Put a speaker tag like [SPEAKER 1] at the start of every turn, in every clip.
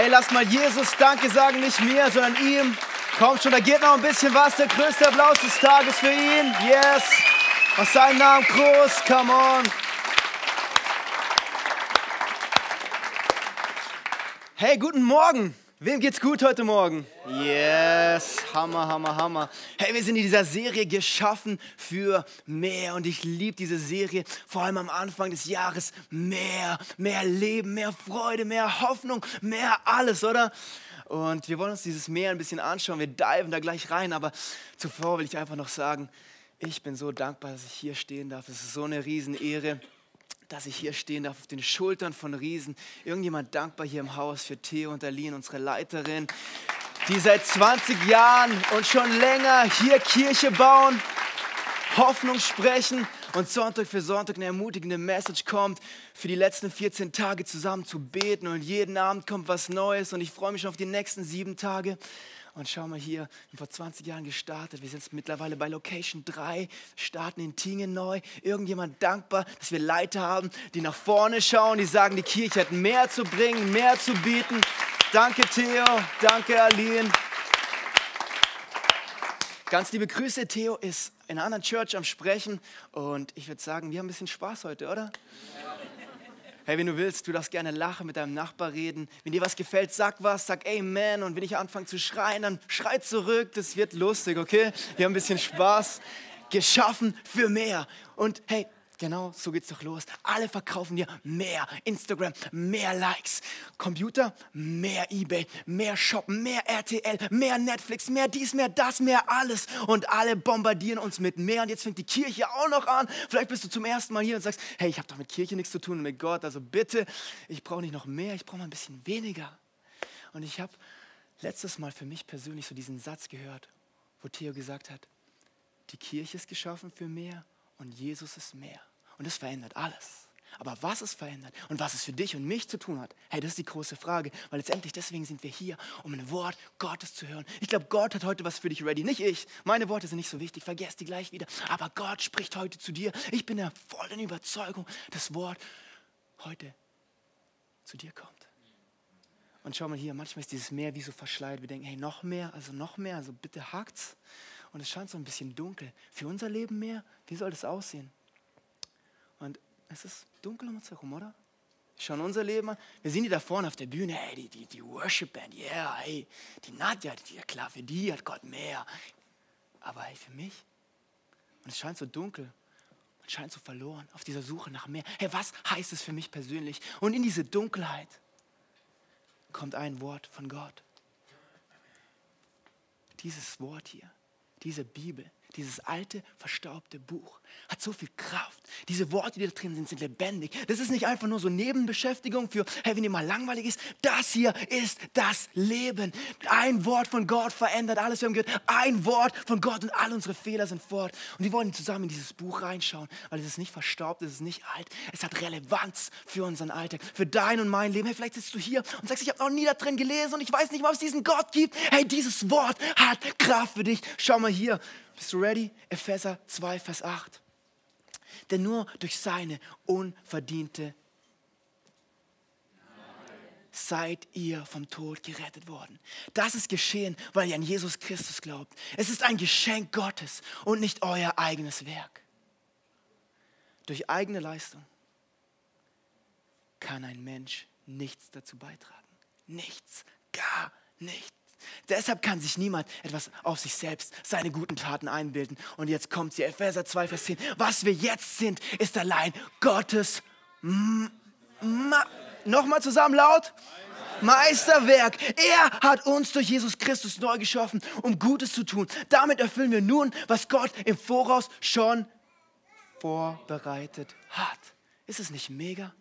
[SPEAKER 1] Hey, lass mal Jesus Danke sagen, nicht mir, sondern ihm. Kommt schon, da geht noch ein bisschen was. Der größte Applaus des Tages für ihn. Yes. Aus seinem Namen groß. Come on. Hey, guten Morgen. Wem geht's gut heute Morgen? Yes, Hammer, Hammer, Hammer. Hey, wir sind in dieser Serie geschaffen für mehr und ich liebe diese Serie, vor allem am Anfang des Jahres. Mehr, mehr Leben, mehr Freude, mehr Hoffnung, mehr alles, oder? Und wir wollen uns dieses Meer ein bisschen anschauen. Wir diven da gleich rein, aber zuvor will ich einfach noch sagen, ich bin so dankbar, dass ich hier stehen darf. Es ist so eine Riesenehre dass ich hier stehen darf auf den Schultern von Riesen. Irgendjemand dankbar hier im Haus für Theo und Aline, unsere Leiterin, die seit 20 Jahren und schon länger hier Kirche bauen, Hoffnung sprechen und Sonntag für Sonntag eine ermutigende Message kommt, für die letzten 14 Tage zusammen zu beten und jeden Abend kommt was Neues und ich freue mich schon auf die nächsten sieben Tage. Und schau mal hier, vor 20 Jahren gestartet. Wir sind jetzt mittlerweile bei Location 3, starten in Tingen neu. Irgendjemand dankbar, dass wir Leiter haben, die nach vorne schauen, die sagen, die Kirche hat mehr zu bringen, mehr zu bieten. Danke Theo, danke Aline. Ganz liebe Grüße, Theo ist in einer anderen Church am Sprechen und ich würde sagen, wir haben ein bisschen Spaß heute, oder? Hey, wenn du willst, du darfst gerne lachen, mit deinem Nachbar reden. Wenn dir was gefällt, sag was, sag Amen. Und wenn ich anfange zu schreien, dann schrei zurück. Das wird lustig, okay? Wir haben ein bisschen Spaß. Geschaffen für mehr. Und hey, Genau, so geht's doch los. Alle verkaufen dir mehr Instagram, mehr Likes. Computer, mehr eBay, mehr Shoppen, mehr RTL, mehr Netflix, mehr dies, mehr das, mehr alles. Und alle bombardieren uns mit mehr. Und jetzt fängt die Kirche auch noch an. Vielleicht bist du zum ersten Mal hier und sagst, hey, ich habe doch mit Kirche nichts zu tun und mit Gott. Also bitte, ich brauche nicht noch mehr, ich brauche mal ein bisschen weniger. Und ich habe letztes Mal für mich persönlich so diesen Satz gehört, wo Theo gesagt hat, die Kirche ist geschaffen für mehr und Jesus ist mehr. Und das verändert alles. Aber was es verändert und was es für dich und mich zu tun hat, hey, das ist die große Frage, weil letztendlich deswegen sind wir hier, um ein Wort Gottes zu hören. Ich glaube, Gott hat heute was für dich ready, nicht ich. Meine Worte sind nicht so wichtig, vergesst die gleich wieder. Aber Gott spricht heute zu dir. Ich bin der vollen Überzeugung, das Wort heute zu dir kommt. Und schau mal hier, manchmal ist dieses Meer wie so verschleiert. Wir denken, hey, noch mehr, also noch mehr, also bitte hakt's. Und es scheint so ein bisschen dunkel. Für unser Leben mehr, wie soll das aussehen? Und es ist dunkel um uns herum, oder? Schauen unser Leben an. Wir sehen die da vorne auf der Bühne, hey, die, die, die Worship Band, yeah, hey, die Nadja, die, ja klar, für die hat Gott mehr. Aber hey, für mich? Und es scheint so dunkel und scheint so verloren auf dieser Suche nach mehr. Hey, was heißt es für mich persönlich? Und in diese Dunkelheit kommt ein Wort von Gott. Dieses Wort hier, diese Bibel, dieses alte, verstaubte Buch hat so viel Kraft. Diese Worte, die da drin sind, sind lebendig. Das ist nicht einfach nur so Nebenbeschäftigung für, hey, wenn dir mal langweilig ist. Das hier ist das Leben. Ein Wort von Gott verändert alles. Wir haben gehört, ein Wort von Gott und all unsere Fehler sind fort. Und wir wollen zusammen in dieses Buch reinschauen, weil es ist nicht verstaubt, es ist nicht alt. Es hat Relevanz für unseren Alltag, für dein und mein Leben. Hey, vielleicht sitzt du hier und sagst, ich habe noch nie da drin gelesen und ich weiß nicht, was es diesen Gott gibt. Hey, dieses Wort hat Kraft für dich. Schau mal hier. Bist du ready? Epheser 2, Vers 8. Denn nur durch seine unverdiente seid ihr vom Tod gerettet worden. Das ist geschehen, weil ihr an Jesus Christus glaubt. Es ist ein Geschenk Gottes und nicht euer eigenes Werk. Durch eigene Leistung kann ein Mensch nichts dazu beitragen. Nichts, gar nichts. Deshalb kann sich niemand etwas auf sich selbst, seine guten Taten einbilden. Und jetzt kommt sie, Epheser 2, Vers 10. Was wir jetzt sind, ist allein Gottes, nochmal zusammen laut, Meisterwerk. Er hat uns durch Jesus Christus neu geschaffen, um Gutes zu tun. Damit erfüllen wir nun, was Gott im Voraus schon vorbereitet hat. Ist es nicht mega?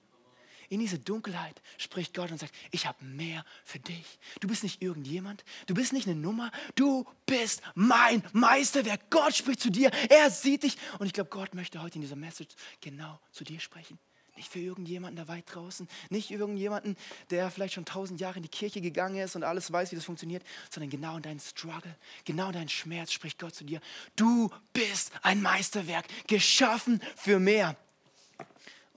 [SPEAKER 1] In diese Dunkelheit spricht Gott und sagt, ich habe mehr für dich. Du bist nicht irgendjemand, du bist nicht eine Nummer, du bist mein Meisterwerk. Gott spricht zu dir, er sieht dich. Und ich glaube, Gott möchte heute in dieser Message genau zu dir sprechen. Nicht für irgendjemanden da weit draußen, nicht irgendjemanden, der vielleicht schon tausend Jahre in die Kirche gegangen ist und alles weiß, wie das funktioniert, sondern genau in deinen Struggle, genau in deinen Schmerz spricht Gott zu dir. Du bist ein Meisterwerk, geschaffen für mehr.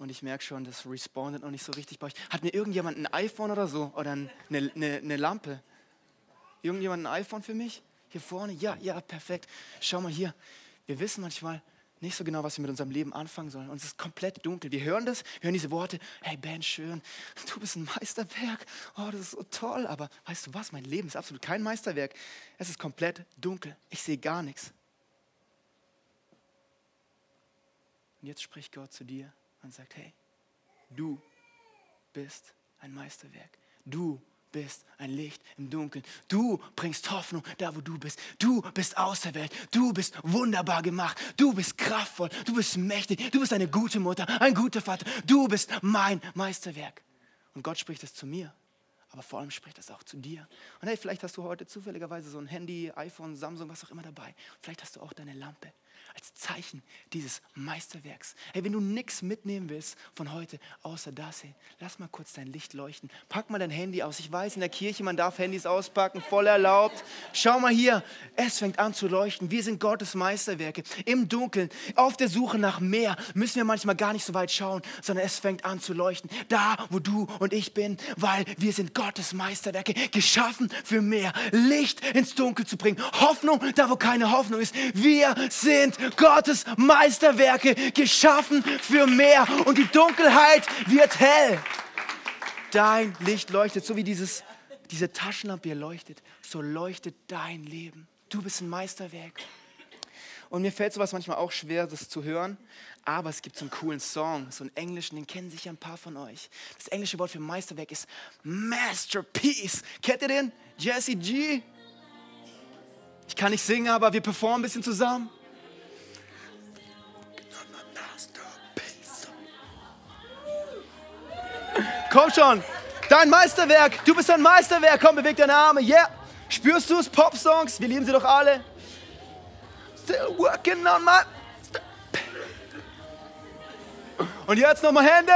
[SPEAKER 1] Und ich merke schon, das respondet noch nicht so richtig bei euch. Hat mir irgendjemand ein iPhone oder so? Oder eine, eine, eine Lampe? Irgendjemand ein iPhone für mich? Hier vorne? Ja, ja, perfekt. Schau mal hier. Wir wissen manchmal nicht so genau, was wir mit unserem Leben anfangen sollen. Uns ist komplett dunkel. Wir hören das, hören diese Worte. Hey Ben, schön. Du bist ein Meisterwerk. Oh, das ist so toll. Aber weißt du was? Mein Leben ist absolut kein Meisterwerk. Es ist komplett dunkel. Ich sehe gar nichts. Und jetzt spricht Gott zu dir und sagt, hey, du bist ein Meisterwerk. Du bist ein Licht im Dunkeln. Du bringst Hoffnung da, wo du bist. Du bist auserwählt. Du bist wunderbar gemacht. Du bist kraftvoll. Du bist mächtig. Du bist eine gute Mutter, ein guter Vater. Du bist mein Meisterwerk. Und Gott spricht es zu mir. Aber vor allem spricht es auch zu dir. Und hey, vielleicht hast du heute zufälligerweise so ein Handy, iPhone, Samsung, was auch immer dabei. Vielleicht hast du auch deine Lampe als Zeichen dieses Meisterwerks. Hey, wenn du nichts mitnehmen willst von heute, außer das, hey, lass mal kurz dein Licht leuchten. Pack mal dein Handy aus. Ich weiß, in der Kirche, man darf Handys auspacken, voll erlaubt. Schau mal hier, es fängt an zu leuchten. Wir sind Gottes Meisterwerke. Im Dunkeln, auf der Suche nach mehr, müssen wir manchmal gar nicht so weit schauen, sondern es fängt an zu leuchten. Da, wo du und ich bin, weil wir sind Gottes Meisterwerke, geschaffen für mehr. Licht ins Dunkel zu bringen. Hoffnung, da wo keine Hoffnung ist. Wir sind Gottes Meisterwerke geschaffen für mehr und die Dunkelheit wird hell. Dein Licht leuchtet, so wie dieses, diese Taschenlampe hier leuchtet, so leuchtet dein Leben. Du bist ein Meisterwerk. Und mir fällt sowas manchmal auch schwer, das zu hören. Aber es gibt so einen coolen Song, so einen englischen, den kennen sicher ein paar von euch. Das englische Wort für Meisterwerk ist Masterpiece. Kennt ihr den? Jesse G? Ich kann nicht singen, aber wir performen ein bisschen zusammen. Komm schon. Dein Meisterwerk. Du bist ein Meisterwerk. Komm, beweg deine Arme. Yeah. Spürst du es? Pop-Songs. Wir lieben sie doch alle. Still working on my. Und jetzt nochmal Hände.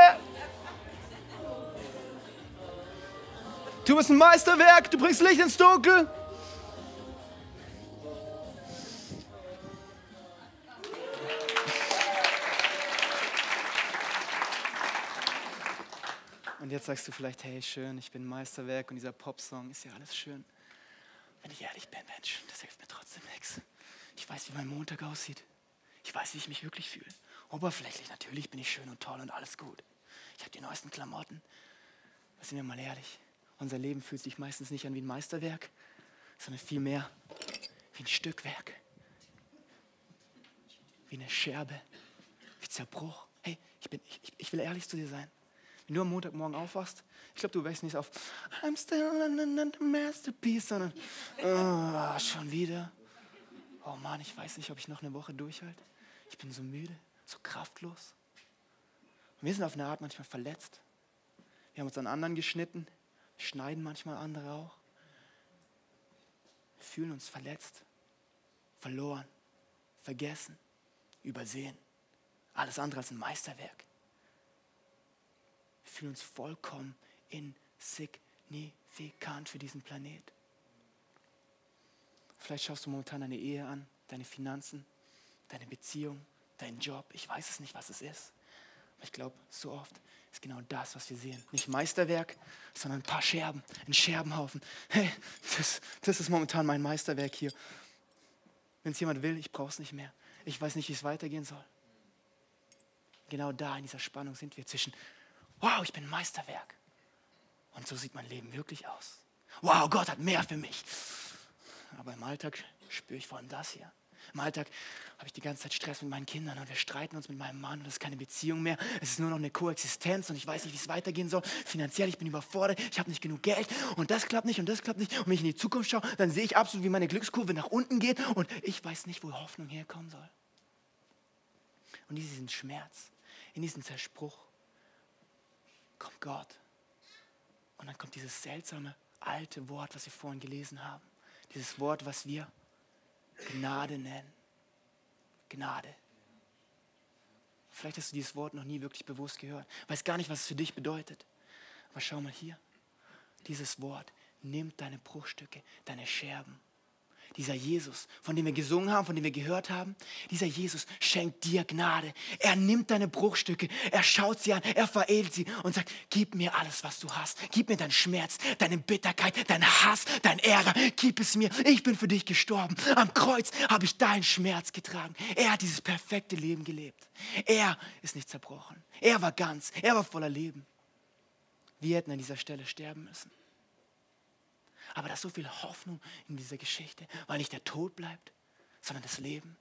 [SPEAKER 1] Du bist ein Meisterwerk. Du bringst Licht ins Dunkel. Und jetzt sagst du vielleicht, hey, schön, ich bin Meisterwerk und dieser Popsong ist ja alles schön. Wenn ich ehrlich bin, Mensch, das hilft mir trotzdem nichts. Ich weiß, wie mein Montag aussieht. Ich weiß, wie ich mich wirklich fühle. Oberflächlich natürlich bin ich schön und toll und alles gut. Ich habe die neuesten Klamotten. Aber sind wir mal ehrlich, unser Leben fühlt sich meistens nicht an wie ein Meisterwerk, sondern vielmehr wie ein Stückwerk. Wie eine Scherbe, wie Zerbruch. Hey, ich, bin, ich, ich will ehrlich zu dir sein. Wenn du am Montagmorgen aufwachst, ich glaube, du wächst nicht auf I'm still a masterpiece, sondern oh, schon wieder. Oh Mann, ich weiß nicht, ob ich noch eine Woche durchhalte. Ich bin so müde, so kraftlos. Und wir sind auf eine Art manchmal verletzt. Wir haben uns an anderen geschnitten, schneiden manchmal andere auch. Wir fühlen uns verletzt, verloren, vergessen, übersehen. Alles andere als ein Meisterwerk fühlen uns vollkommen insignifikant für diesen Planet. Vielleicht schaust du momentan deine Ehe an, deine Finanzen, deine Beziehung, deinen Job. Ich weiß es nicht, was es ist. Aber ich glaube, so oft ist genau das, was wir sehen. Nicht Meisterwerk, sondern ein paar Scherben, ein Scherbenhaufen. Hey, das, das ist momentan mein Meisterwerk hier. Wenn es jemand will, ich brauche es nicht mehr. Ich weiß nicht, wie es weitergehen soll. Genau da in dieser Spannung sind wir zwischen wow, ich bin Meisterwerk. Und so sieht mein Leben wirklich aus. Wow, Gott hat mehr für mich. Aber im Alltag spüre ich vor allem das hier. Im Alltag habe ich die ganze Zeit Stress mit meinen Kindern und wir streiten uns mit meinem Mann und es ist keine Beziehung mehr. Es ist nur noch eine Koexistenz und ich weiß nicht, wie es weitergehen soll. Finanziell, ich bin überfordert, ich habe nicht genug Geld und das klappt nicht und das klappt nicht. Und wenn ich in die Zukunft schaue, dann sehe ich absolut, wie meine Glückskurve nach unten geht und ich weiß nicht, wo Hoffnung herkommen soll. Und diesen Schmerz, in diesen Zersbruch, kommt Gott. Und dann kommt dieses seltsame alte Wort, was wir vorhin gelesen haben. Dieses Wort, was wir Gnade nennen. Gnade. Vielleicht hast du dieses Wort noch nie wirklich bewusst gehört. Weiß gar nicht, was es für dich bedeutet. Aber schau mal hier. Dieses Wort nimmt deine Bruchstücke, deine Scherben, dieser Jesus, von dem wir gesungen haben, von dem wir gehört haben, dieser Jesus schenkt dir Gnade. Er nimmt deine Bruchstücke, er schaut sie an, er veredelt sie und sagt, gib mir alles, was du hast. Gib mir deinen Schmerz, deine Bitterkeit, deinen Hass, dein Ärger. Gib es mir. Ich bin für dich gestorben. Am Kreuz habe ich deinen Schmerz getragen. Er hat dieses perfekte Leben gelebt. Er ist nicht zerbrochen. Er war ganz. Er war voller Leben. Wir hätten an dieser Stelle sterben müssen. Aber da ist so viel Hoffnung in dieser Geschichte, weil nicht der Tod bleibt, sondern das Leben.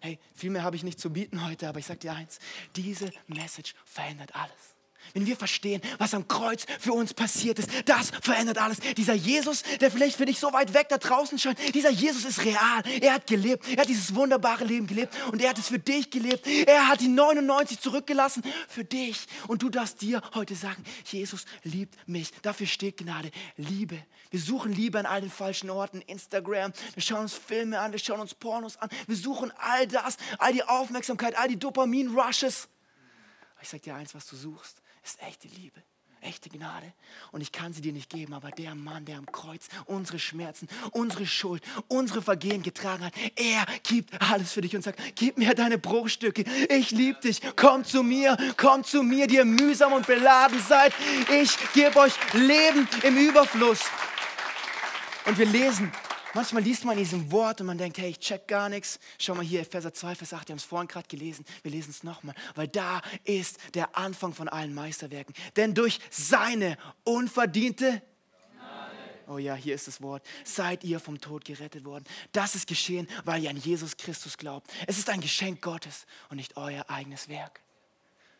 [SPEAKER 1] Hey, viel mehr habe ich nicht zu bieten heute, aber ich sage dir eins, diese Message verändert alles. Wenn wir verstehen, was am Kreuz für uns passiert ist, das verändert alles. Dieser Jesus, der vielleicht für dich so weit weg da draußen scheint, dieser Jesus ist real. Er hat gelebt. Er hat dieses wunderbare Leben gelebt und er hat es für dich gelebt. Er hat die 99 zurückgelassen für dich. Und du darfst dir heute sagen, Jesus liebt mich. Dafür steht Gnade. Liebe. Wir suchen Liebe an all den falschen Orten. Instagram. Wir schauen uns Filme an. Wir schauen uns Pornos an. Wir suchen all das, all die Aufmerksamkeit, all die Dopamin-Rushes. Ich sage dir eins, was du suchst ist echte Liebe, echte Gnade. Und ich kann sie dir nicht geben, aber der Mann, der am Kreuz unsere Schmerzen, unsere Schuld, unsere Vergehen getragen hat, er gibt alles für dich und sagt, gib mir deine Bruchstücke, ich liebe dich, komm zu mir, komm zu mir, die ihr mühsam und beladen seid. Ich gebe euch Leben im Überfluss. Und wir lesen Manchmal liest man diesem Wort und man denkt, hey, ich check gar nichts. Schau mal hier, Epheser 2, Vers 8, wir haben es vorhin gerade gelesen. Wir lesen es nochmal, weil da ist der Anfang von allen Meisterwerken. Denn durch seine unverdiente Oh ja, hier ist das Wort. Seid ihr vom Tod gerettet worden. Das ist geschehen, weil ihr an Jesus Christus glaubt. Es ist ein Geschenk Gottes und nicht euer eigenes Werk.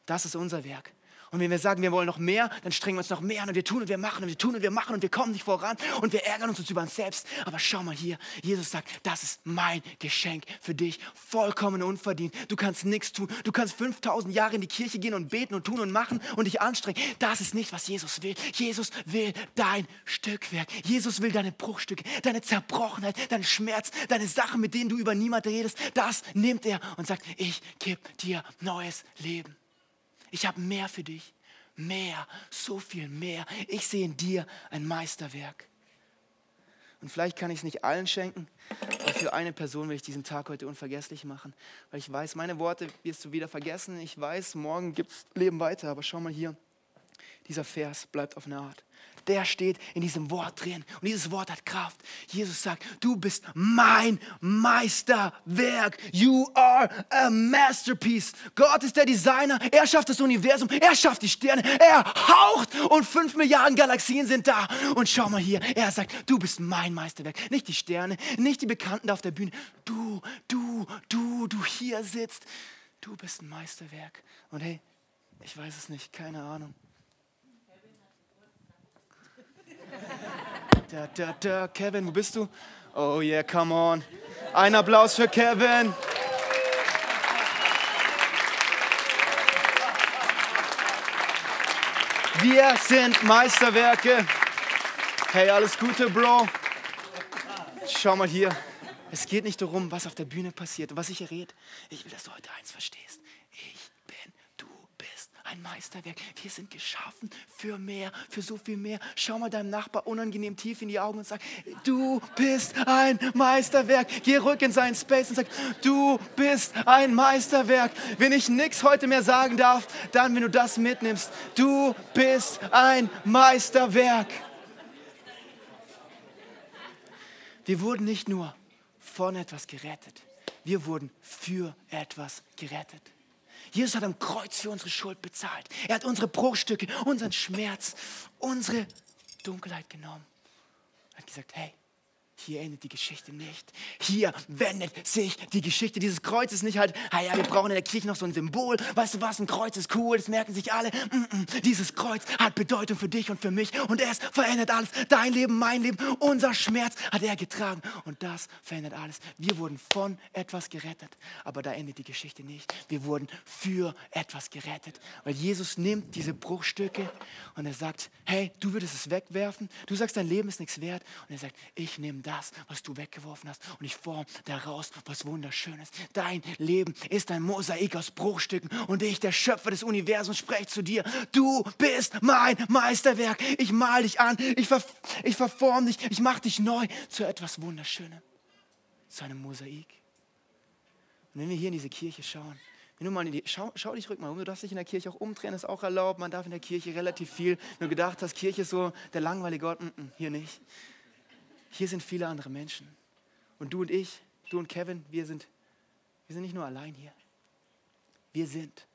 [SPEAKER 1] Das ist unser Werk. Und wenn wir sagen, wir wollen noch mehr, dann strengen wir uns noch mehr an und wir tun und wir machen und wir tun und wir machen und wir kommen nicht voran und wir ärgern uns über uns selbst. Aber schau mal hier, Jesus sagt, das ist mein Geschenk für dich, vollkommen unverdient. Du kannst nichts tun. Du kannst 5000 Jahre in die Kirche gehen und beten und tun und machen und dich anstrengen. Das ist nicht, was Jesus will. Jesus will dein Stückwerk. Jesus will deine Bruchstücke, deine Zerbrochenheit, deinen Schmerz, deine Sachen, mit denen du über niemanden redest. Das nimmt er und sagt, ich gebe dir neues Leben. Ich habe mehr für dich. Mehr, so viel mehr. Ich sehe in dir ein Meisterwerk. Und vielleicht kann ich es nicht allen schenken, aber für eine Person will ich diesen Tag heute unvergesslich machen. Weil ich weiß, meine Worte wirst du wieder vergessen. Ich weiß, morgen gibt es Leben weiter. Aber schau mal hier, dieser Vers bleibt auf eine Art der steht in diesem Wort drin. Und dieses Wort hat Kraft. Jesus sagt, du bist mein Meisterwerk. You are a masterpiece. Gott ist der Designer. Er schafft das Universum. Er schafft die Sterne. Er haucht und fünf Milliarden Galaxien sind da. Und schau mal hier. Er sagt, du bist mein Meisterwerk. Nicht die Sterne, nicht die Bekannten da auf der Bühne. Du, du, du, du hier sitzt. Du bist ein Meisterwerk. Und hey, ich weiß es nicht. Keine Ahnung. Da, da, da. Kevin, wo bist du? Oh yeah, come on. Ein Applaus für Kevin. Wir sind Meisterwerke. Hey, alles Gute, Bro. Schau mal hier. Es geht nicht darum, was auf der Bühne passiert und was ich hier rede. Ich will, dass du heute eins verstehst ein Meisterwerk. Wir sind geschaffen für mehr, für so viel mehr. Schau mal deinem Nachbar unangenehm tief in die Augen und sag, du bist ein Meisterwerk. Geh rück in seinen Space und sag, du bist ein Meisterwerk. Wenn ich nichts heute mehr sagen darf, dann, wenn du das mitnimmst, du bist ein Meisterwerk. Wir wurden nicht nur von etwas gerettet, wir wurden für etwas gerettet. Jesus hat am Kreuz für unsere Schuld bezahlt. Er hat unsere Bruchstücke, unseren Schmerz, unsere Dunkelheit genommen. Er hat gesagt, hey, hier endet die Geschichte nicht. Hier wendet sich die Geschichte. Dieses Kreuz ist nicht halt, ah ja, wir brauchen in der Kirche noch so ein Symbol. Weißt du was, ein Kreuz ist cool, das merken sich alle. Mm -mm. Dieses Kreuz hat Bedeutung für dich und für mich und es verändert alles. Dein Leben, mein Leben, unser Schmerz hat er getragen und das verändert alles. Wir wurden von etwas gerettet, aber da endet die Geschichte nicht. Wir wurden für etwas gerettet, weil Jesus nimmt diese Bruchstücke und er sagt, hey, du würdest es wegwerfen. Du sagst, dein Leben ist nichts wert und er sagt, ich nehme das das, was du weggeworfen hast und ich forme daraus was Wunderschönes. Dein Leben ist ein Mosaik aus Bruchstücken und ich, der Schöpfer des Universums, spreche zu dir. Du bist mein Meisterwerk. Ich mal dich an, ich, ver ich verforme dich, ich mache dich neu zu etwas Wunderschönem, zu einem Mosaik. Und wenn wir hier in diese Kirche schauen, wenn du mal in die, schau, schau dich rück mal um, du darfst dich in der Kirche auch umdrehen, ist auch erlaubt. Man darf in der Kirche relativ viel. Du gedacht hast, Kirche ist so der langweilige Gott, mm -mm, hier nicht. Hier sind viele andere Menschen. Und du und ich, du und Kevin, wir sind, wir sind nicht nur allein hier. Wir sind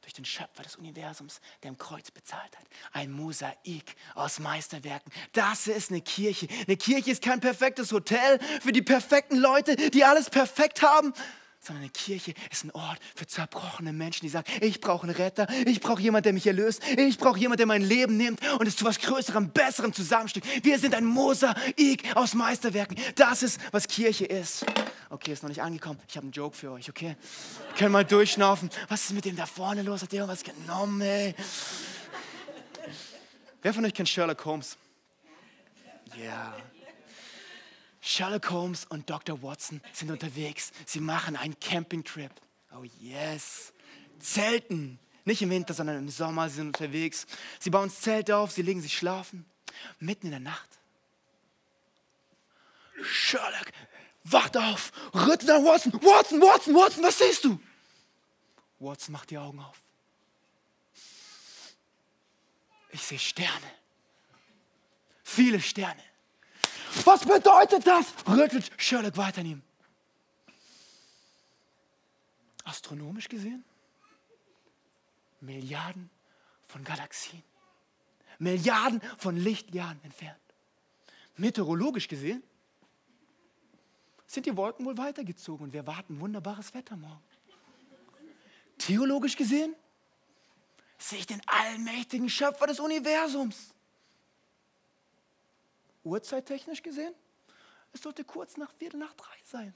[SPEAKER 1] durch den Schöpfer des Universums, der im Kreuz bezahlt hat. Ein Mosaik aus Meisterwerken. Das ist eine Kirche. Eine Kirche ist kein perfektes Hotel für die perfekten Leute, die alles perfekt haben, sondern eine Kirche ist ein Ort für zerbrochene Menschen, die sagen, ich brauche einen Retter, ich brauche jemanden, der mich erlöst, ich brauche jemanden, der mein Leben nimmt und es zu was Größerem, Besserem zusammenstückt. Wir sind ein Mosaik aus Meisterwerken. Das ist, was Kirche ist. Okay, ist noch nicht angekommen. Ich habe einen Joke für euch, okay? Können mal durchschnaufen. Was ist mit dem da vorne los? Hat der irgendwas genommen, ey? Wer von euch kennt Sherlock Holmes? Ja. Yeah. Sherlock Holmes und Dr. Watson sind unterwegs. Sie machen einen Campingtrip. Oh yes. Zelten. Nicht im Winter, sondern im Sommer. Sie sind unterwegs. Sie bauen das Zelt auf, sie legen sich schlafen. Mitten in der Nacht. Sherlock wacht auf, rüttelt an Watson. Watson, Watson, Watson, was siehst du? Watson macht die Augen auf. Ich sehe Sterne. Viele Sterne. Was bedeutet das? Rüttelt Sherlock weiter an ihm. Astronomisch gesehen? Milliarden von Galaxien. Milliarden von Lichtjahren entfernt. Meteorologisch gesehen sind die Wolken wohl weitergezogen und wir warten wunderbares Wetter morgen. Theologisch gesehen sehe ich den allmächtigen Schöpfer des Universums. Uhrzeittechnisch gesehen, es sollte kurz nach Viertel nach drei sein.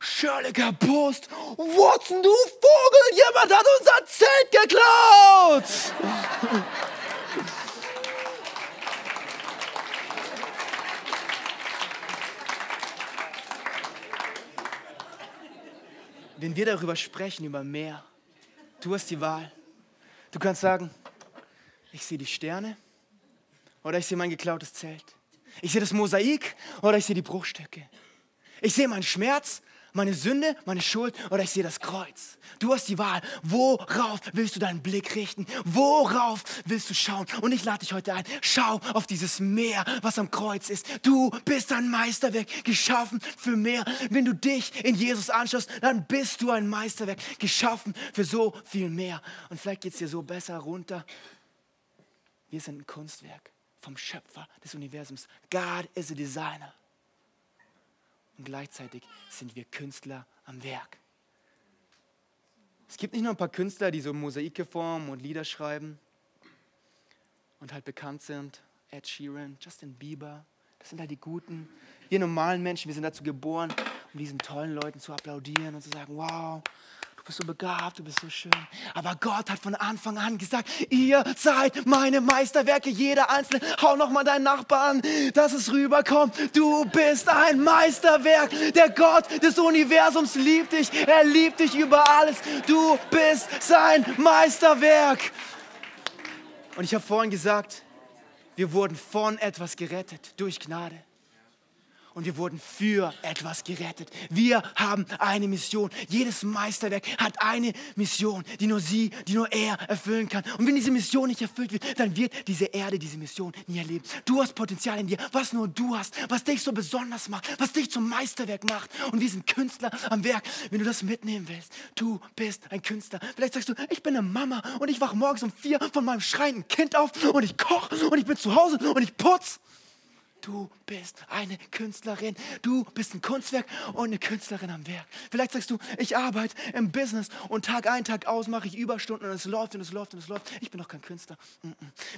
[SPEAKER 1] Sherlock erbost. Watson, du Vogel, jemand hat unser Zelt geklaut. Wenn wir darüber sprechen, über Meer, du hast die Wahl. Du kannst sagen, ich sehe die Sterne, oder ich sehe mein geklautes Zelt. Ich sehe das Mosaik oder ich sehe die Bruchstücke. Ich sehe meinen Schmerz, meine Sünde, meine Schuld oder ich sehe das Kreuz. Du hast die Wahl. Worauf willst du deinen Blick richten? Worauf willst du schauen? Und ich lade dich heute ein. Schau auf dieses Meer, was am Kreuz ist. Du bist ein Meisterwerk, geschaffen für mehr. Wenn du dich in Jesus anschaust, dann bist du ein Meisterwerk, geschaffen für so viel mehr. Und vielleicht geht es dir so besser runter. Wir sind ein Kunstwerk vom Schöpfer des Universums. God is a designer. Und gleichzeitig sind wir Künstler am Werk. Es gibt nicht nur ein paar Künstler, die so Mosaike formen und Lieder schreiben und halt bekannt sind. Ed Sheeran, Justin Bieber, das sind halt die Guten. Wir normalen Menschen, wir sind dazu geboren, um diesen tollen Leuten zu applaudieren und zu sagen, wow, bist so begabt, du bist so schön. Aber Gott hat von Anfang an gesagt, ihr seid meine Meisterwerke, jeder Einzelne. Hau noch mal deinen Nachbarn, dass es rüberkommt. Du bist ein Meisterwerk. Der Gott des Universums liebt dich. Er liebt dich über alles. Du bist sein Meisterwerk. Und ich habe vorhin gesagt, wir wurden von etwas gerettet durch Gnade und wir wurden für etwas gerettet. Wir haben eine Mission. Jedes Meisterwerk hat eine Mission, die nur sie, die nur er erfüllen kann. Und wenn diese Mission nicht erfüllt wird, dann wird diese Erde diese Mission nie erleben. Du hast Potenzial in dir, was nur du hast, was dich so besonders macht, was dich zum Meisterwerk macht. Und wir sind Künstler am Werk. Wenn du das mitnehmen willst, du bist ein Künstler. Vielleicht sagst du, ich bin eine Mama und ich wache morgens um vier von meinem schreienden Kind auf und ich koche und ich bin zu Hause und ich putze. Du bist eine Künstlerin. Du bist ein Kunstwerk und eine Künstlerin am Werk. Vielleicht sagst du, ich arbeite im Business und Tag ein, Tag aus mache ich Überstunden und es läuft und es läuft und es läuft. Ich bin doch kein Künstler.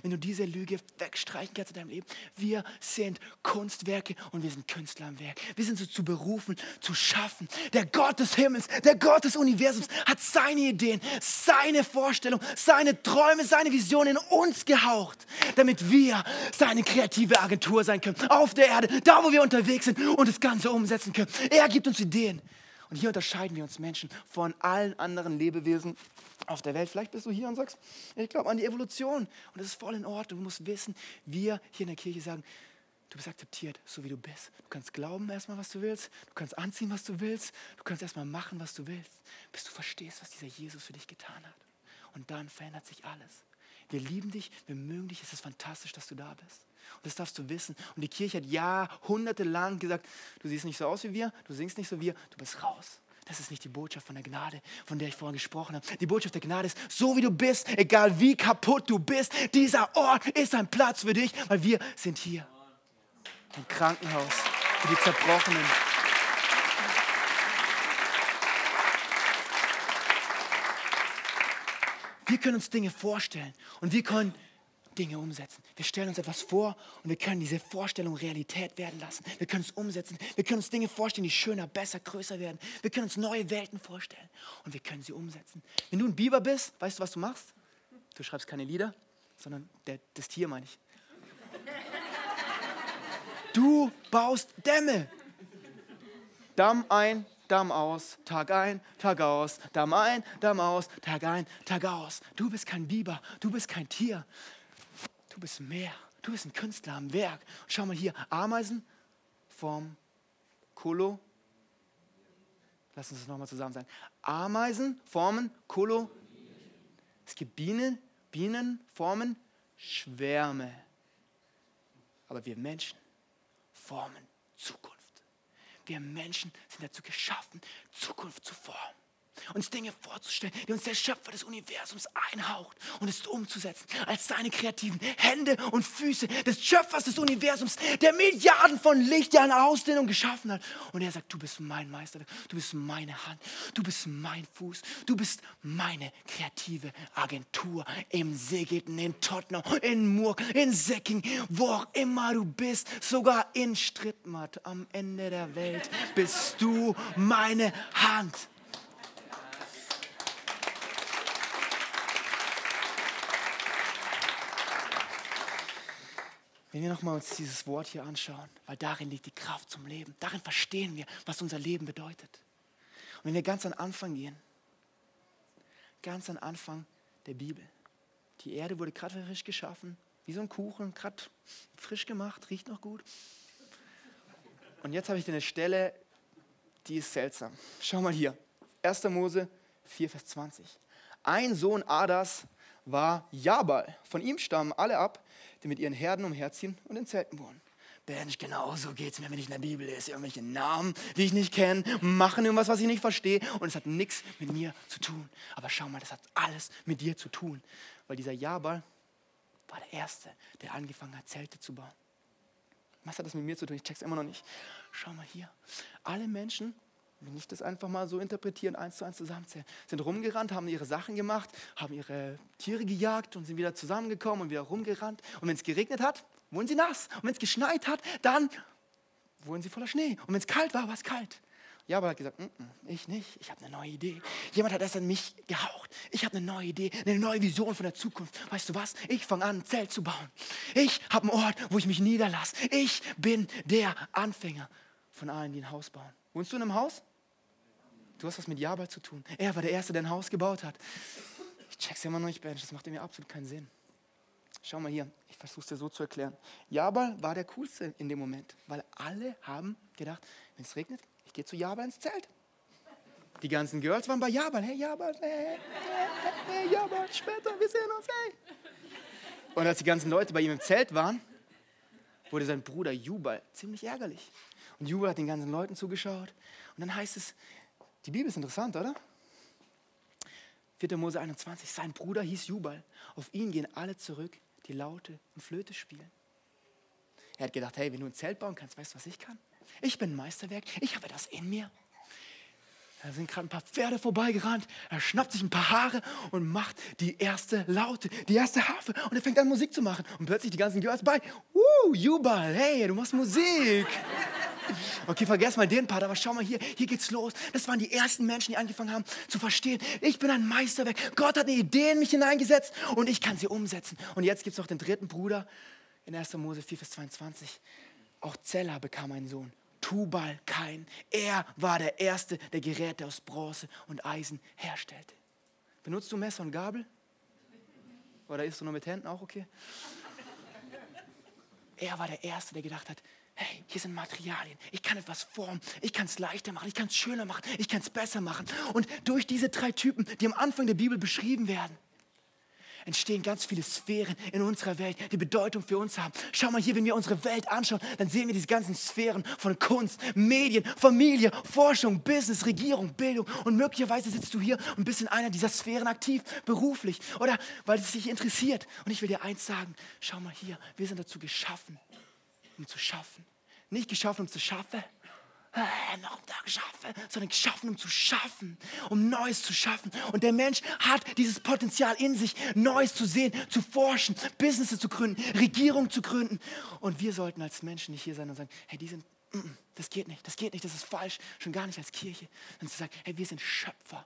[SPEAKER 1] Wenn du diese Lüge wegstreichen kannst in deinem Leben, wir sind Kunstwerke und wir sind Künstler am Werk. Wir sind so zu berufen, zu schaffen. Der Gott des Himmels, der Gott des Universums hat seine Ideen, seine Vorstellungen, seine Träume, seine Visionen in uns gehaucht, damit wir seine kreative Agentur sein können auf der Erde, da wo wir unterwegs sind und das Ganze umsetzen können. Er gibt uns Ideen. Und hier unterscheiden wir uns Menschen von allen anderen Lebewesen auf der Welt. Vielleicht bist du hier und sagst, ich glaube an die Evolution. Und das ist voll in Ordnung. Du musst wissen, wir hier in der Kirche sagen, du bist akzeptiert, so wie du bist. Du kannst glauben erstmal, was du willst. Du kannst anziehen, was du willst. Du kannst erstmal machen, was du willst, bis du verstehst, was dieser Jesus für dich getan hat. Und dann verändert sich alles. Wir lieben dich, wir mögen dich. Es ist fantastisch, dass du da bist. Und das darfst du wissen. Und die Kirche hat jahrhundertelang gesagt, du siehst nicht so aus wie wir, du singst nicht so wie wir, du bist raus. Das ist nicht die Botschaft von der Gnade, von der ich vorhin gesprochen habe. Die Botschaft der Gnade ist, so wie du bist, egal wie kaputt du bist, dieser Ort ist ein Platz für dich, weil wir sind hier. Ein Krankenhaus für die Zerbrochenen. Wir können uns Dinge vorstellen und wir können Dinge umsetzen. Wir stellen uns etwas vor und wir können diese Vorstellung Realität werden lassen. Wir können es umsetzen. Wir können uns Dinge vorstellen, die schöner, besser, größer werden. Wir können uns neue Welten vorstellen und wir können sie umsetzen. Wenn du ein Biber bist, weißt du, was du machst? Du schreibst keine Lieder, sondern der, das Tier meine ich. Du baust Dämme. Damm ein, Damm aus, Tag ein, Tag aus, Damm ein, Damm aus, Tag ein, Tag aus. Du bist kein Biber, du bist kein Tier. Du bist mehr. Du bist ein Künstler am Werk. schau mal hier, Ameisen vom Kolo. Lass uns das nochmal zusammen sagen. Ameisen formen Kolo. Es gibt Bienen, Bienen formen Schwärme. Aber wir Menschen formen Zukunft. Wir Menschen sind dazu geschaffen, Zukunft zu formen uns Dinge vorzustellen, die uns der Schöpfer des Universums einhaucht und es umzusetzen als seine kreativen Hände und Füße des Schöpfers des Universums, der Milliarden von Lichtjahren Ausdehnung geschaffen hat. Und er sagt, du bist mein Meisterwerk, du bist meine Hand, du bist mein Fuß, du bist meine kreative Agentur im Segelten, in Tottenham, in Murk, in Säcking, wo auch immer du bist, sogar in Strittmatt am Ende der Welt bist du meine Hand. Wenn wir nochmal uns dieses Wort hier anschauen, weil darin liegt die Kraft zum Leben. Darin verstehen wir, was unser Leben bedeutet. Und wenn wir ganz an Anfang gehen, ganz an Anfang der Bibel. Die Erde wurde gerade frisch geschaffen, wie so ein Kuchen, gerade frisch gemacht, riecht noch gut. Und jetzt habe ich dir eine Stelle, die ist seltsam. Schau mal hier. 1. Mose 4, Vers 20. Ein Sohn Adas war Jabal. Von ihm stammen alle ab, die mit ihren Herden umherziehen und in Zelten wohnen. Mensch, genau so geht es mir, wenn ich in der Bibel lese. Irgendwelche Namen, die ich nicht kenne, machen irgendwas, was ich nicht verstehe. Und es hat nichts mit mir zu tun. Aber schau mal, das hat alles mit dir zu tun. Weil dieser Jabal war der Erste, der angefangen hat, Zelte zu bauen. Was hat das mit mir zu tun? Ich check's immer noch nicht. Schau mal hier. Alle Menschen wenn ich das einfach mal so interpretieren, eins zu eins zusammenzählen, sind rumgerannt, haben ihre Sachen gemacht, haben ihre Tiere gejagt und sind wieder zusammengekommen und wieder rumgerannt. Und wenn es geregnet hat, wurden sie nass. Und wenn es geschneit hat, dann wurden sie voller Schnee. Und wenn es kalt war, war es kalt. Ja, aber er hat gesagt, N -n, ich nicht, ich habe eine neue Idee. Jemand hat erst an mich gehaucht. Ich habe eine neue Idee, eine neue Vision von der Zukunft. Weißt du was? Ich fange an, ein Zelt zu bauen. Ich habe einen Ort, wo ich mich niederlasse. Ich bin der Anfänger von allen, die ein Haus bauen. Wohnst du in einem Haus? Du hast was mit Jabal zu tun. Er war der Erste, der ein Haus gebaut hat. Ich check's immer noch nicht, Bench. Das macht mir absolut keinen Sinn. Schau mal hier, ich versuche es dir so zu erklären. Jabal war der Coolste in dem Moment, weil alle haben gedacht, wenn es regnet, ich gehe zu Jabal ins Zelt. Die ganzen Girls waren bei Jabal. Hey Jabal, hey, hey, hey Jabal, später, wir sehen uns, hey. Und als die ganzen Leute bei ihm im Zelt waren, wurde sein Bruder Jubal ziemlich ärgerlich. Und Jubal hat den ganzen Leuten zugeschaut. Und dann heißt es, die Bibel ist interessant, oder? 4. Mose 21, sein Bruder hieß Jubal. Auf ihn gehen alle zurück, die Laute und Flöte spielen. Er hat gedacht, hey, wenn du ein Zelt bauen kannst, weißt du, was ich kann? Ich bin Meisterwerk, ich habe das in mir. Da sind gerade ein paar Pferde vorbeigerannt. Er schnappt sich ein paar Haare und macht die erste Laute, die erste Harfe. Und er fängt an, Musik zu machen. Und plötzlich die ganzen Girls bei. Uh, Jubal, hey, du machst Musik. Okay, vergesst mal den Part, aber schau mal hier, hier geht's los. Das waren die ersten Menschen, die angefangen haben zu verstehen, ich bin ein Meisterwerk. Gott hat eine Idee in mich hineingesetzt und ich kann sie umsetzen. Und jetzt gibt es noch den dritten Bruder in 1. Mose 4, Vers 22. Auch Zella bekam einen Sohn. Tubal Kain. Er war der Erste, der Geräte aus Bronze und Eisen herstellte. Benutzt du Messer und Gabel? Oder isst du nur mit Händen auch okay? Er war der Erste, der gedacht hat, hey, hier sind Materialien, ich kann etwas formen, ich kann es leichter machen, ich kann es schöner machen, ich kann es besser machen. Und durch diese drei Typen, die am Anfang der Bibel beschrieben werden, entstehen ganz viele Sphären in unserer Welt, die Bedeutung für uns haben. Schau mal hier, wenn wir unsere Welt anschauen, dann sehen wir diese ganzen Sphären von Kunst, Medien, Familie, Forschung, Business, Regierung, Bildung. Und möglicherweise sitzt du hier und bist in einer dieser Sphären aktiv, beruflich oder weil es dich interessiert. Und ich will dir eins sagen, schau mal hier, wir sind dazu geschaffen, um zu schaffen. Nicht geschaffen, um zu schaffen, äh, noch um da geschaffen, sondern geschaffen, um zu schaffen, um Neues zu schaffen. Und der Mensch hat dieses Potenzial in sich, Neues zu sehen, zu forschen, Business zu gründen, Regierung zu gründen. Und wir sollten als Menschen nicht hier sein und sagen, hey, die sind, mm, mm, das geht nicht, das geht nicht, das ist falsch, schon gar nicht als Kirche. Sondern zu sagen, hey, wir sind Schöpfer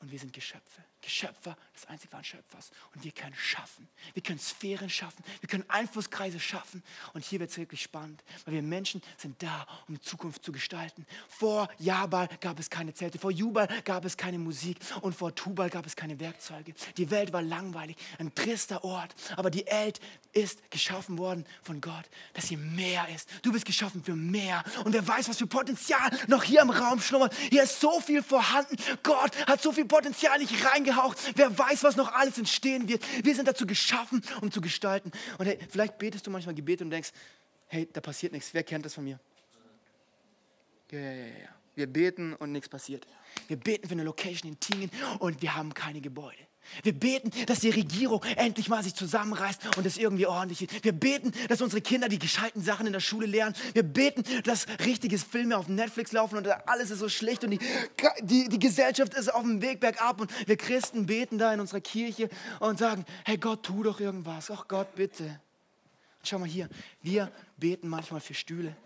[SPEAKER 1] und wir sind Geschöpfe. Geschöpfer des einzig wahren Schöpfers. Und wir können schaffen. Wir können Sphären schaffen. Wir können Einflusskreise schaffen. Und hier wird es wirklich spannend, weil wir Menschen sind da, um die Zukunft zu gestalten. Vor Jabal gab es keine Zelte, vor Jubal gab es keine Musik und vor Tubal gab es keine Werkzeuge. Die Welt war langweilig, ein trister Ort. Aber die Welt ist geschaffen worden von Gott, dass sie mehr ist. Du bist geschaffen für mehr. Und wer weiß, was für Potenzial noch hier im Raum schlummert. Hier ist so viel vorhanden. Gott hat so viel Potenzial nicht reingehaucht. Wer weiß, was noch alles entstehen wird. Wir sind dazu geschaffen, um zu gestalten. Und hey, vielleicht betest du manchmal Gebete und denkst, hey, da passiert nichts. Wer kennt das von mir? Ja, ja, ja, ja. Wir beten und nichts passiert. Wir beten für eine Location in Tingen und wir haben keine Gebäude. Wir beten, dass die Regierung endlich mal sich zusammenreißt und es irgendwie ordentlich wird. Wir beten, dass unsere Kinder die gescheiten Sachen in der Schule lernen. Wir beten, dass richtige Filme auf Netflix laufen und alles ist so schlecht und die, die, die Gesellschaft ist auf dem Weg bergab und wir Christen beten da in unserer Kirche und sagen, hey Gott, tu doch irgendwas. Ach Gott, bitte. Und schau mal hier, wir beten manchmal für Stühle.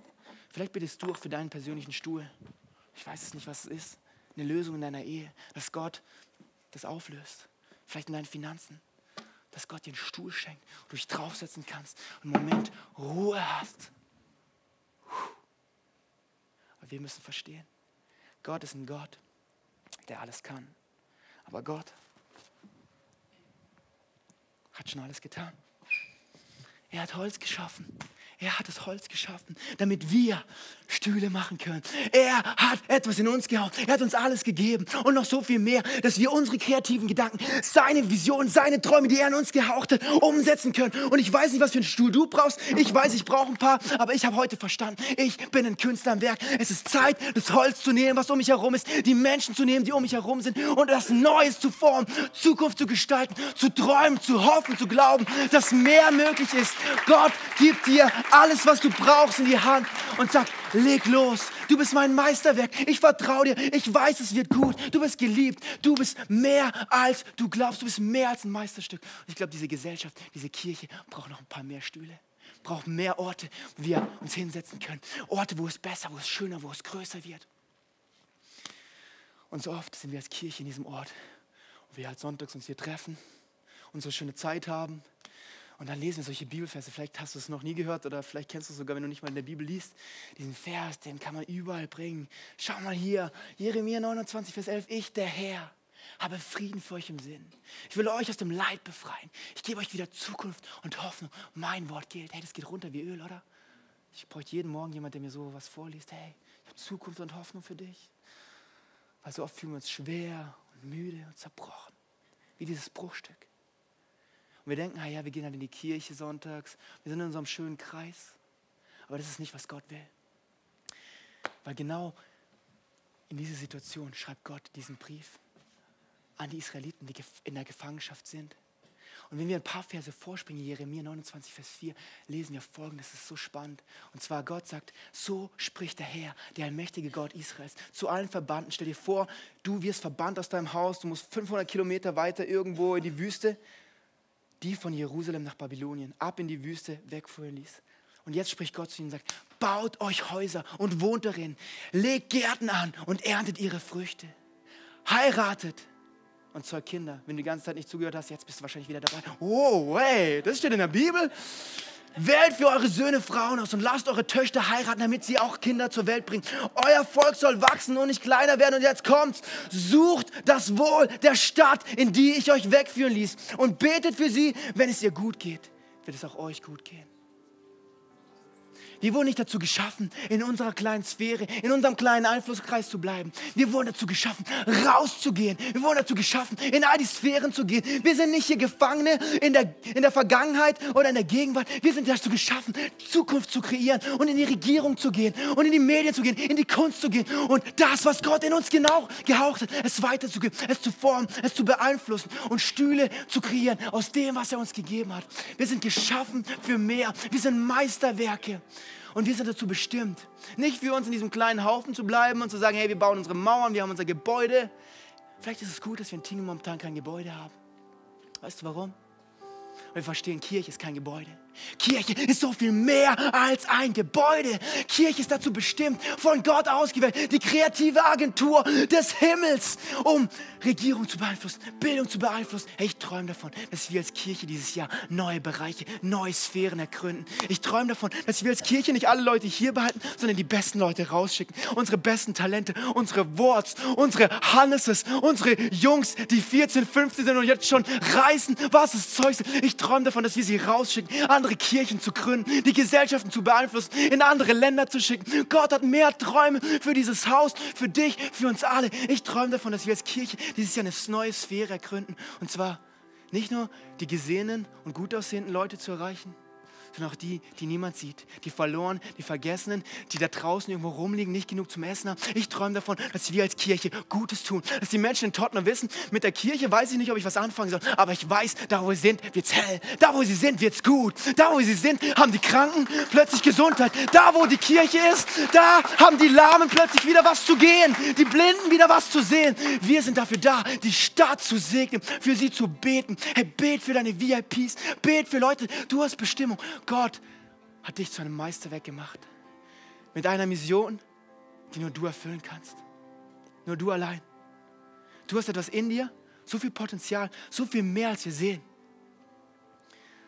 [SPEAKER 1] Vielleicht betest du auch für deinen persönlichen Stuhl. Ich weiß es nicht, was es ist. Eine Lösung in deiner Ehe, dass Gott das auflöst vielleicht in deinen Finanzen, dass Gott dir einen Stuhl schenkt, wo du dich draufsetzen kannst und einen Moment Ruhe hast. Aber wir müssen verstehen, Gott ist ein Gott, der alles kann. Aber Gott hat schon alles getan. Er hat Holz geschaffen. Er hat das Holz geschaffen, damit wir Stühle machen können. Er hat etwas in uns gehauen. Er hat uns alles gegeben und noch so viel mehr, dass wir unsere kreativen Gedanken, seine Vision, seine Träume, die er in uns gehaucht hat, umsetzen können. Und ich weiß nicht, was für einen Stuhl du brauchst. Ich weiß, ich brauche ein paar, aber ich habe heute verstanden, ich bin ein Künstler am Werk. Es ist Zeit, das Holz zu nehmen, was um mich herum ist, die Menschen zu nehmen, die um mich herum sind und das Neues zu formen, Zukunft zu gestalten, zu träumen, zu hoffen, zu glauben, dass mehr möglich ist. Gott gibt dir alles, was du brauchst, in die Hand und sagt, leg los. Du bist mein Meisterwerk. Ich vertraue dir. Ich weiß, es wird gut. Du bist geliebt. Du bist mehr als du glaubst. Du bist mehr als ein Meisterstück. Und ich glaube, diese Gesellschaft, diese Kirche braucht noch ein paar mehr Stühle. Braucht mehr Orte, wo wir uns hinsetzen können. Orte, wo es besser, wo es schöner, wo es größer wird. Und so oft sind wir als Kirche in diesem Ort, wo wir halt sonntags uns hier treffen, unsere schöne Zeit haben, und dann lesen wir solche Bibelverse. Vielleicht hast du es noch nie gehört oder vielleicht kennst du es sogar, wenn du nicht mal in der Bibel liest. Diesen Vers, den kann man überall bringen. Schau mal hier, Jeremia 29, Vers 11. Ich, der Herr, habe Frieden für euch im Sinn. Ich will euch aus dem Leid befreien. Ich gebe euch wieder Zukunft und Hoffnung. Mein Wort gilt. Hey, das geht runter wie Öl, oder? Ich bräuchte jeden Morgen jemand, der mir so was vorliest. Hey, ich habe Zukunft und Hoffnung für dich. Weil so oft fühlen wir uns schwer und müde und zerbrochen. Wie dieses Bruchstück. Und wir denken, ah ja, wir gehen halt in die Kirche sonntags, wir sind in unserem schönen Kreis. Aber das ist nicht, was Gott will. Weil genau in dieser Situation schreibt Gott diesen Brief an die Israeliten, die in der Gefangenschaft sind. Und wenn wir ein paar Verse vorspringen, Jeremia 29, Vers 4, lesen wir folgendes, das ist so spannend. Und zwar Gott sagt, so spricht der Herr, der allmächtige Gott Israels, zu allen Verbannten. Stell dir vor, du wirst verbannt aus deinem Haus, du musst 500 Kilometer weiter irgendwo in die Wüste die von Jerusalem nach Babylonien, ab in die Wüste wegführen ließ. Und jetzt spricht Gott zu ihnen und sagt, baut euch Häuser und wohnt darin, legt Gärten an und erntet ihre Früchte. Heiratet und zeugt Kinder. Wenn du die ganze Zeit nicht zugehört hast, jetzt bist du wahrscheinlich wieder dabei. Oh, hey, das steht in der Bibel. Wählt für eure Söhne Frauen aus und lasst eure Töchter heiraten, damit sie auch Kinder zur Welt bringen. Euer Volk soll wachsen und nicht kleiner werden. Und jetzt kommt's. Sucht das Wohl der Stadt, in die ich euch wegführen ließ. Und betet für sie, wenn es ihr gut geht, wird es auch euch gut gehen. Wir wurden nicht dazu geschaffen, in unserer kleinen Sphäre, in unserem kleinen Einflusskreis zu bleiben. Wir wurden dazu geschaffen, rauszugehen. Wir wurden dazu geschaffen, in all die Sphären zu gehen. Wir sind nicht hier Gefangene in der, in der Vergangenheit oder in der Gegenwart. Wir sind dazu geschaffen, Zukunft zu kreieren und in die Regierung zu gehen und in die Medien zu gehen, in die Kunst zu gehen und das, was Gott in uns genau gehaucht hat, es weiterzugeben, es zu formen, es zu beeinflussen und Stühle zu kreieren aus dem, was er uns gegeben hat. Wir sind geschaffen für mehr. Wir sind Meisterwerke. Und wir sind dazu bestimmt, nicht für uns in diesem kleinen Haufen zu bleiben und zu sagen, hey, wir bauen unsere Mauern, wir haben unser Gebäude. Vielleicht ist es gut, dass wir in Tingen momentan kein Gebäude haben. Weißt du warum? Wir verstehen, Kirche ist kein Gebäude. Kirche ist so viel mehr als ein Gebäude. Kirche ist dazu bestimmt, von Gott ausgewählt, die kreative Agentur des Himmels, um Regierung zu beeinflussen, Bildung zu beeinflussen. Hey, ich träume davon, dass wir als Kirche dieses Jahr neue Bereiche, neue Sphären ergründen. Ich träume davon, dass wir als Kirche nicht alle Leute hier behalten, sondern die besten Leute rausschicken. Unsere besten Talente, unsere Worts, unsere Hanneses, unsere Jungs, die 14, 15 sind und jetzt schon reißen, was es Zeug ist. Ich träume davon, dass wir sie rausschicken an andere Kirchen zu gründen, die Gesellschaften zu beeinflussen, in andere Länder zu schicken. Gott hat mehr Träume für dieses Haus, für dich, für uns alle. Ich träume davon, dass wir als Kirche dieses Jahr eine neue Sphäre gründen. Und zwar nicht nur die gesehenen und gut aussehenden Leute zu erreichen, sondern auch die, die niemand sieht. Die verloren, die Vergessenen, die da draußen irgendwo rumliegen, nicht genug zum Essen haben. Ich träume davon, dass wir als Kirche Gutes tun. Dass die Menschen in Tottenham wissen, mit der Kirche weiß ich nicht, ob ich was anfangen soll, aber ich weiß, da wo sie sind, wird es hell. Da wo sie sind, wird es gut. Da wo sie sind, haben die Kranken plötzlich Gesundheit. Da wo die Kirche ist, da haben die Lahmen plötzlich wieder was zu gehen. Die Blinden wieder was zu sehen. Wir sind dafür da, die Stadt zu segnen, für sie zu beten. Hey, bet für deine VIPs, bet für Leute. Du hast Bestimmung. Gott hat dich zu einem Meisterwerk gemacht. Mit einer Mission, die nur du erfüllen kannst. Nur du allein. Du hast etwas in dir, so viel Potenzial, so viel mehr, als wir sehen.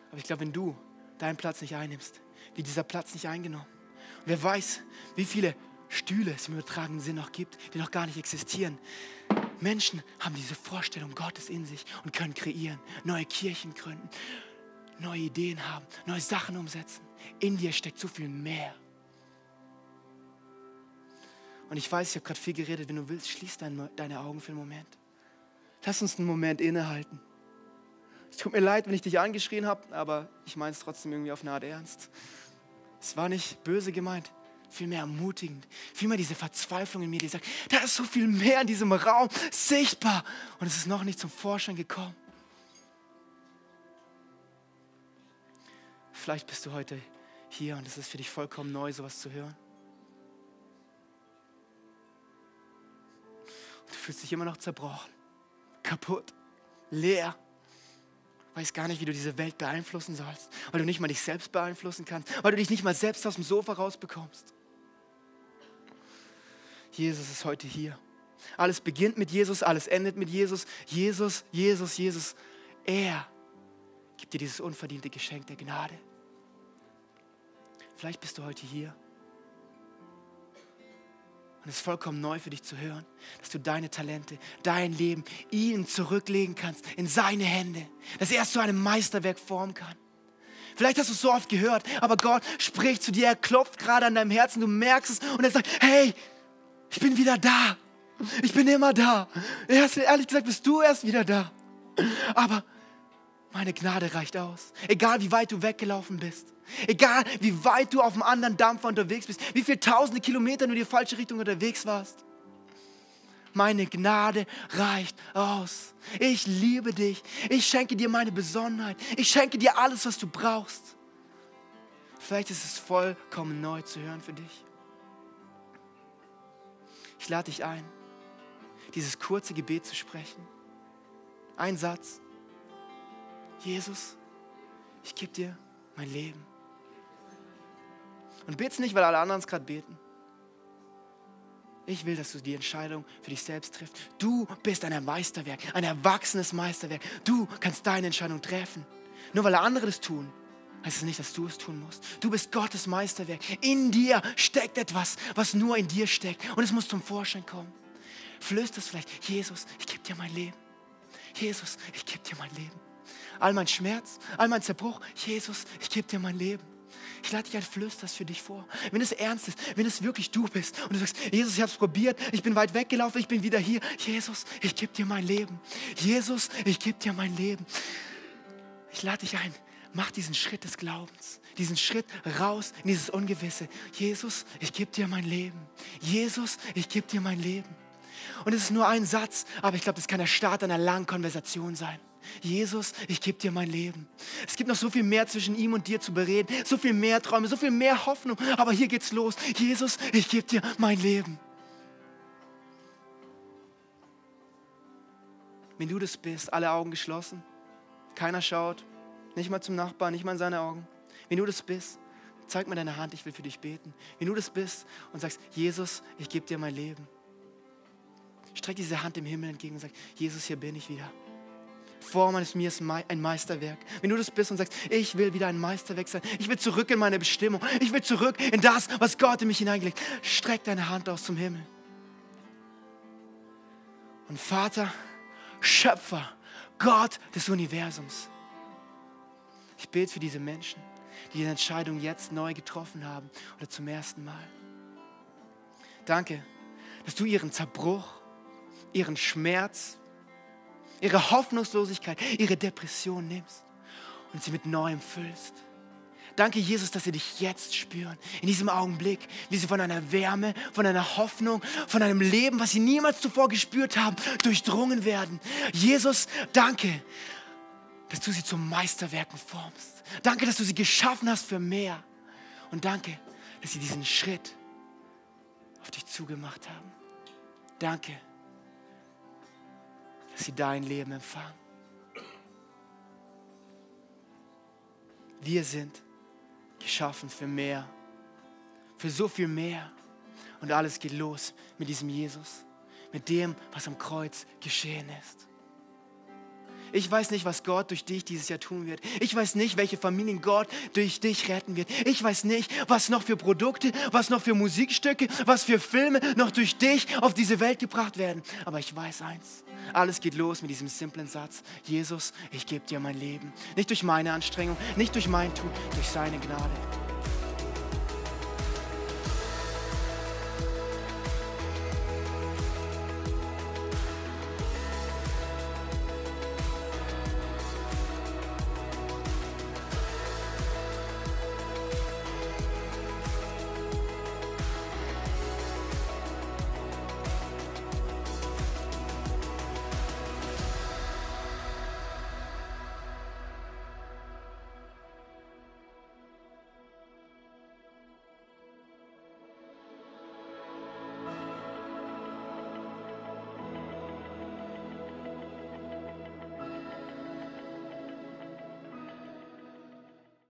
[SPEAKER 1] Aber ich glaube, wenn du deinen Platz nicht einnimmst, wird dieser Platz nicht eingenommen. Und wer weiß, wie viele Stühle es im übertragenen Sinn noch gibt, die noch gar nicht existieren. Menschen haben diese Vorstellung Gottes in sich und können kreieren, neue Kirchen gründen, neue Ideen haben, neue Sachen umsetzen. In dir steckt so viel mehr. Und ich weiß, ich habe gerade viel geredet. Wenn du willst, schließ dein, deine Augen für einen Moment. Lass uns einen Moment innehalten. Es tut mir leid, wenn ich dich angeschrien habe, aber ich meine es trotzdem irgendwie auf eine Art ernst. Es war nicht böse gemeint, vielmehr ermutigend. Vielmehr diese Verzweiflung in mir, die sagt, da ist so viel mehr in diesem Raum sichtbar und es ist noch nicht zum Vorschein gekommen. Vielleicht bist du heute hier und es ist für dich vollkommen neu, sowas zu hören. Und du fühlst dich immer noch zerbrochen, kaputt, leer. Weißt gar nicht, wie du diese Welt beeinflussen sollst, weil du nicht mal dich selbst beeinflussen kannst, weil du dich nicht mal selbst aus dem Sofa rausbekommst. Jesus ist heute hier. Alles beginnt mit Jesus, alles endet mit Jesus. Jesus, Jesus, Jesus. Er gibt dir dieses unverdiente Geschenk der Gnade. Vielleicht bist du heute hier. Und es ist vollkommen neu für dich zu hören, dass du deine Talente, dein Leben ihm zurücklegen kannst in seine Hände, dass er es zu einem Meisterwerk formen kann. Vielleicht hast du es so oft gehört, aber Gott spricht zu dir, er klopft gerade an deinem Herzen, du merkst es und er sagt, hey, ich bin wieder da. Ich bin immer da. Erst, ehrlich gesagt bist du erst wieder da. Aber meine Gnade reicht aus. Egal wie weit du weggelaufen bist. Egal wie weit du auf einem anderen Dampfer unterwegs bist. Wie viele tausende Kilometer du in die falsche Richtung unterwegs warst. Meine Gnade reicht aus. Ich liebe dich. Ich schenke dir meine Besonnenheit. Ich schenke dir alles, was du brauchst. Vielleicht ist es vollkommen neu zu hören für dich. Ich lade dich ein, dieses kurze Gebet zu sprechen. Ein Satz. Jesus, ich gebe dir mein Leben. Und bet's nicht, weil alle anderen es gerade beten. Ich will, dass du die Entscheidung für dich selbst triffst. Du bist ein Meisterwerk, ein erwachsenes Meisterwerk. Du kannst deine Entscheidung treffen. Nur weil andere das tun, heißt es nicht, dass du es tun musst. Du bist Gottes Meisterwerk. In dir steckt etwas, was nur in dir steckt. Und es muss zum Vorschein kommen. Flößt es vielleicht, Jesus, ich gebe dir mein Leben. Jesus, ich gebe dir mein Leben. All mein Schmerz, all mein Zerbruch, Jesus, ich gebe dir mein Leben. Ich lade dich ein, flößt für dich vor. Wenn es ernst ist, wenn es wirklich du bist und du sagst, Jesus, ich habe es probiert, ich bin weit weggelaufen, ich bin wieder hier. Jesus, ich gebe dir mein Leben. Jesus, ich gebe dir mein Leben. Ich lade dich ein, mach diesen Schritt des Glaubens, diesen Schritt raus in dieses Ungewisse. Jesus, ich gebe dir mein Leben. Jesus, ich gebe dir mein Leben. Und es ist nur ein Satz, aber ich glaube, das kann der Start einer langen Konversation sein. Jesus, ich gebe dir mein Leben. Es gibt noch so viel mehr zwischen ihm und dir zu bereden, so viel mehr Träume, so viel mehr Hoffnung, aber hier geht's los. Jesus, ich gebe dir mein Leben. Wenn du das bist, alle Augen geschlossen, keiner schaut, nicht mal zum Nachbarn, nicht mal in seine Augen. Wenn du das bist, zeig mir deine Hand, ich will für dich beten. Wenn du das bist und sagst, Jesus, ich gebe dir mein Leben, streck diese Hand dem Himmel entgegen und sag, Jesus, hier bin ich wieder. Form eines mir ist ein Meisterwerk. Wenn du das bist und sagst, ich will wieder ein Meisterwerk sein, ich will zurück in meine Bestimmung, ich will zurück in das, was Gott in mich hineingelegt, streck deine Hand aus zum Himmel. Und Vater, Schöpfer, Gott des Universums, ich bete für diese Menschen, die diese Entscheidung jetzt neu getroffen haben oder zum ersten Mal. Danke, dass du ihren Zerbruch, ihren Schmerz, ihre Hoffnungslosigkeit, ihre Depression nimmst und sie mit Neuem füllst. Danke, Jesus, dass sie dich jetzt spüren, in diesem Augenblick, wie sie von einer Wärme, von einer Hoffnung, von einem Leben, was sie niemals zuvor gespürt haben, durchdrungen werden. Jesus, danke, dass du sie zu Meisterwerken formst. Danke, dass du sie geschaffen hast für mehr. Und danke, dass sie diesen Schritt auf dich zugemacht haben. Danke dass sie dein Leben empfangen. Wir sind geschaffen für mehr, für so viel mehr. Und alles geht los mit diesem Jesus, mit dem, was am Kreuz geschehen ist. Ich weiß nicht, was Gott durch dich dieses Jahr tun wird. Ich weiß nicht, welche Familien Gott durch dich retten wird. Ich weiß nicht, was noch für Produkte, was noch für Musikstücke, was für Filme noch durch dich auf diese Welt gebracht werden. Aber ich weiß eins. Alles geht los mit diesem simplen Satz. Jesus, ich gebe dir mein Leben. Nicht durch meine Anstrengung, nicht durch mein Tun, durch seine Gnade.